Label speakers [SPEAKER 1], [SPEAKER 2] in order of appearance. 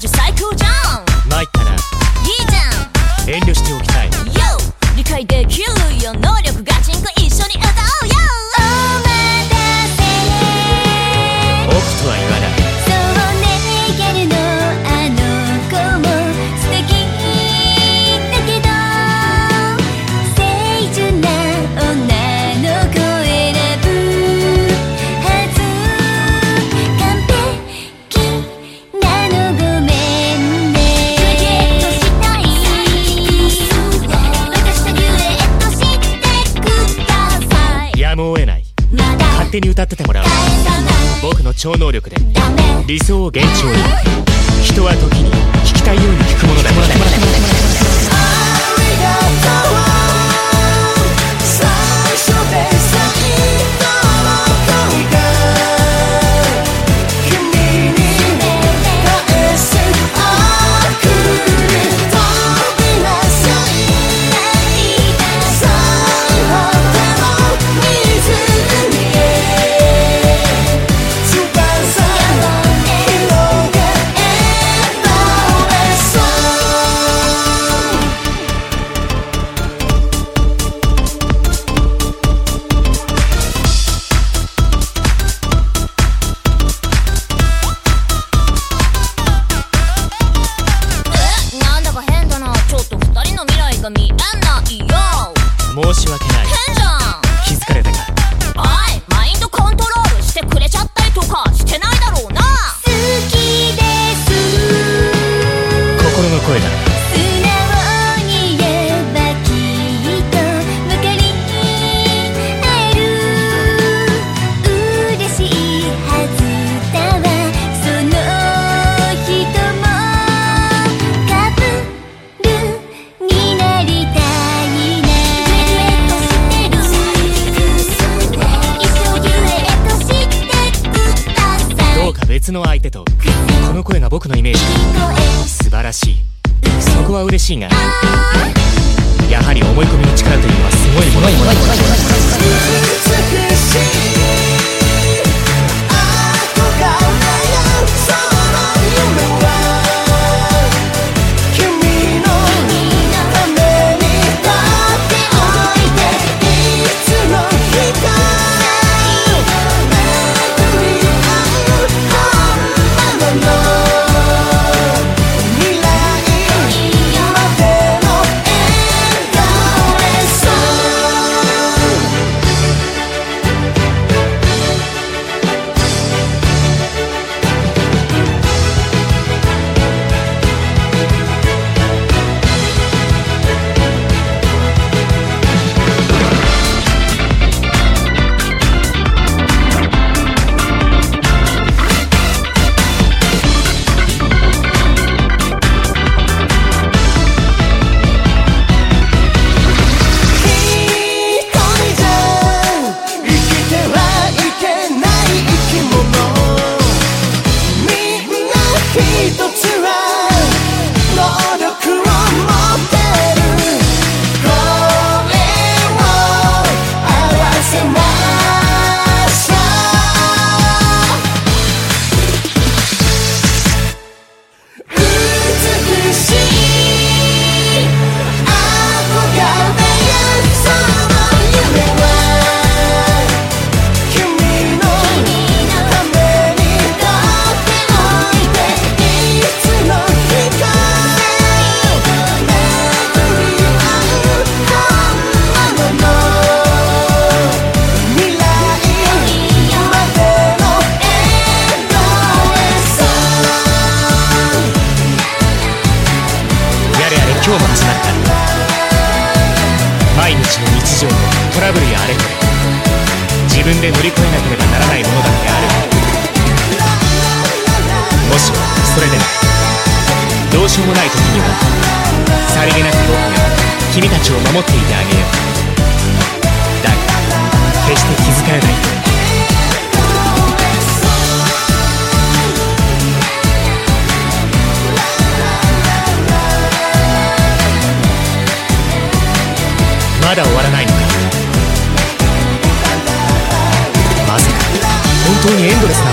[SPEAKER 1] just
[SPEAKER 2] like cool
[SPEAKER 1] 勝手に歌っててもらう。僕の超能力で理想を現状に。人は時に聞きたいように聞くものだ
[SPEAKER 2] え
[SPEAKER 1] し
[SPEAKER 2] てくれちゃっ
[SPEAKER 1] 別の相手とこの声が僕のイメージ。素晴らしい。そこは嬉しいがやはり思い込みの力というのは今日も始まった毎日の日常のトラブルやあれこれ自分で乗り越えなければならないものだってある。もしもそれでもどうしようもない時にはさりげなく僕が君たちを守っていてあげようだが決して気遣えない。まだ終わらないのか。まさか。本当にエンドレスな